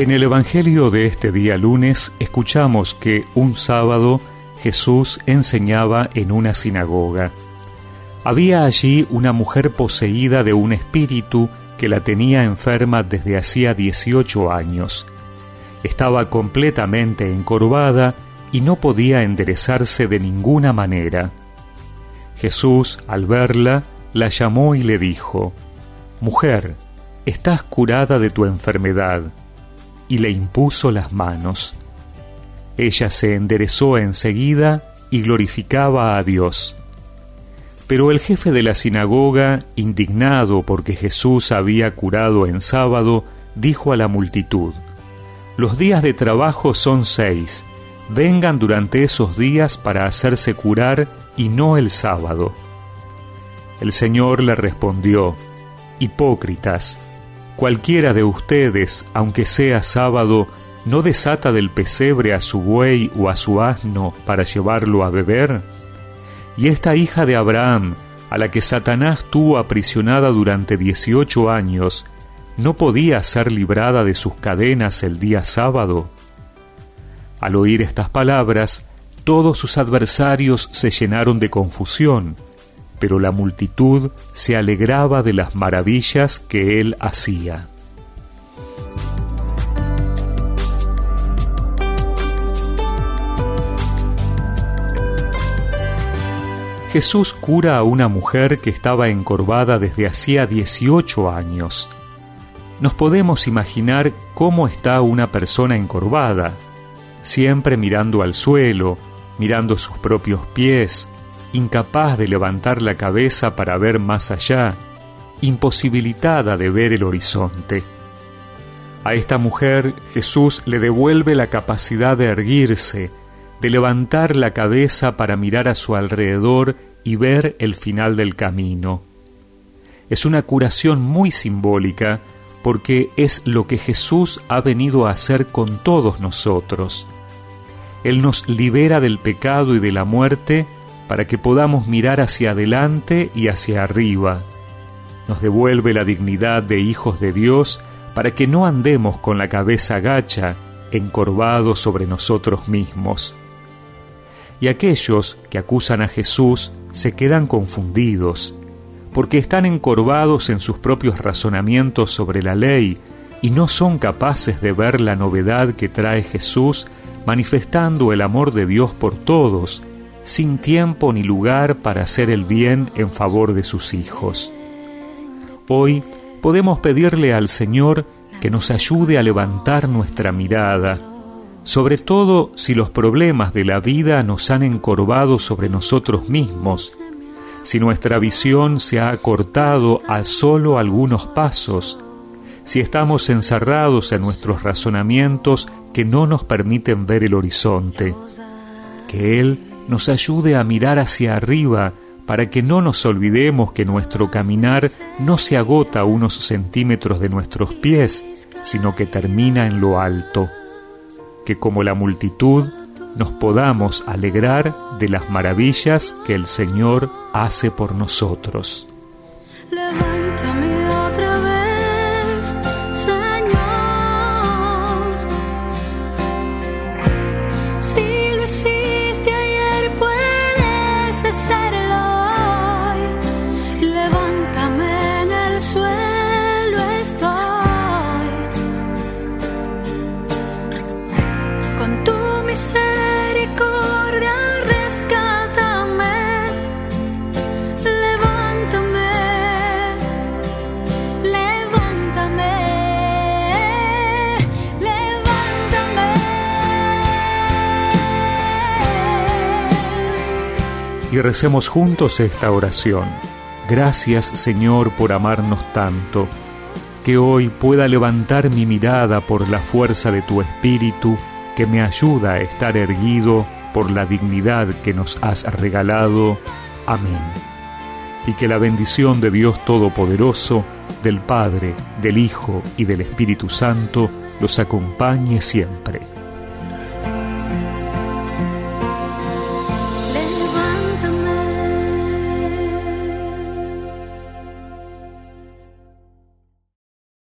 En el Evangelio de este día lunes escuchamos que un sábado Jesús enseñaba en una sinagoga. Había allí una mujer poseída de un espíritu que la tenía enferma desde hacía 18 años. Estaba completamente encorvada y no podía enderezarse de ninguna manera. Jesús, al verla, la llamó y le dijo, Mujer, estás curada de tu enfermedad, y le impuso las manos. Ella se enderezó enseguida y glorificaba a Dios. Pero el jefe de la sinagoga, indignado porque Jesús había curado en sábado, dijo a la multitud, Los días de trabajo son seis, vengan durante esos días para hacerse curar y no el sábado. El Señor le respondió, Hipócritas, cualquiera de ustedes, aunque sea sábado, ¿no desata del pesebre a su buey o a su asno para llevarlo a beber? Y esta hija de Abraham, a la que Satanás tuvo aprisionada durante dieciocho años, ¿no podía ser librada de sus cadenas el día sábado? Al oír estas palabras, todos sus adversarios se llenaron de confusión, pero la multitud se alegraba de las maravillas que él hacía. Jesús cura a una mujer que estaba encorvada desde hacía 18 años. Nos podemos imaginar cómo está una persona encorvada, siempre mirando al suelo, mirando sus propios pies, incapaz de levantar la cabeza para ver más allá, imposibilitada de ver el horizonte. A esta mujer Jesús le devuelve la capacidad de erguirse, de levantar la cabeza para mirar a su alrededor y ver el final del camino. Es una curación muy simbólica porque es lo que Jesús ha venido a hacer con todos nosotros. Él nos libera del pecado y de la muerte para que podamos mirar hacia adelante y hacia arriba. Nos devuelve la dignidad de hijos de Dios para que no andemos con la cabeza gacha, encorvados sobre nosotros mismos y aquellos que acusan a Jesús se quedan confundidos, porque están encorvados en sus propios razonamientos sobre la ley y no son capaces de ver la novedad que trae Jesús manifestando el amor de Dios por todos, sin tiempo ni lugar para hacer el bien en favor de sus hijos. Hoy podemos pedirle al Señor que nos ayude a levantar nuestra mirada, sobre todo si los problemas de la vida nos han encorvado sobre nosotros mismos, si nuestra visión se ha acortado a solo algunos pasos, si estamos encerrados en nuestros razonamientos que no nos permiten ver el horizonte. Que Él nos ayude a mirar hacia arriba para que no nos olvidemos que nuestro caminar no se agota a unos centímetros de nuestros pies, sino que termina en lo alto que como la multitud nos podamos alegrar de las maravillas que el Señor hace por nosotros. Y recemos juntos esta oración. Gracias Señor por amarnos tanto, que hoy pueda levantar mi mirada por la fuerza de tu Espíritu, que me ayuda a estar erguido por la dignidad que nos has regalado. Amén. Y que la bendición de Dios Todopoderoso, del Padre, del Hijo y del Espíritu Santo los acompañe siempre.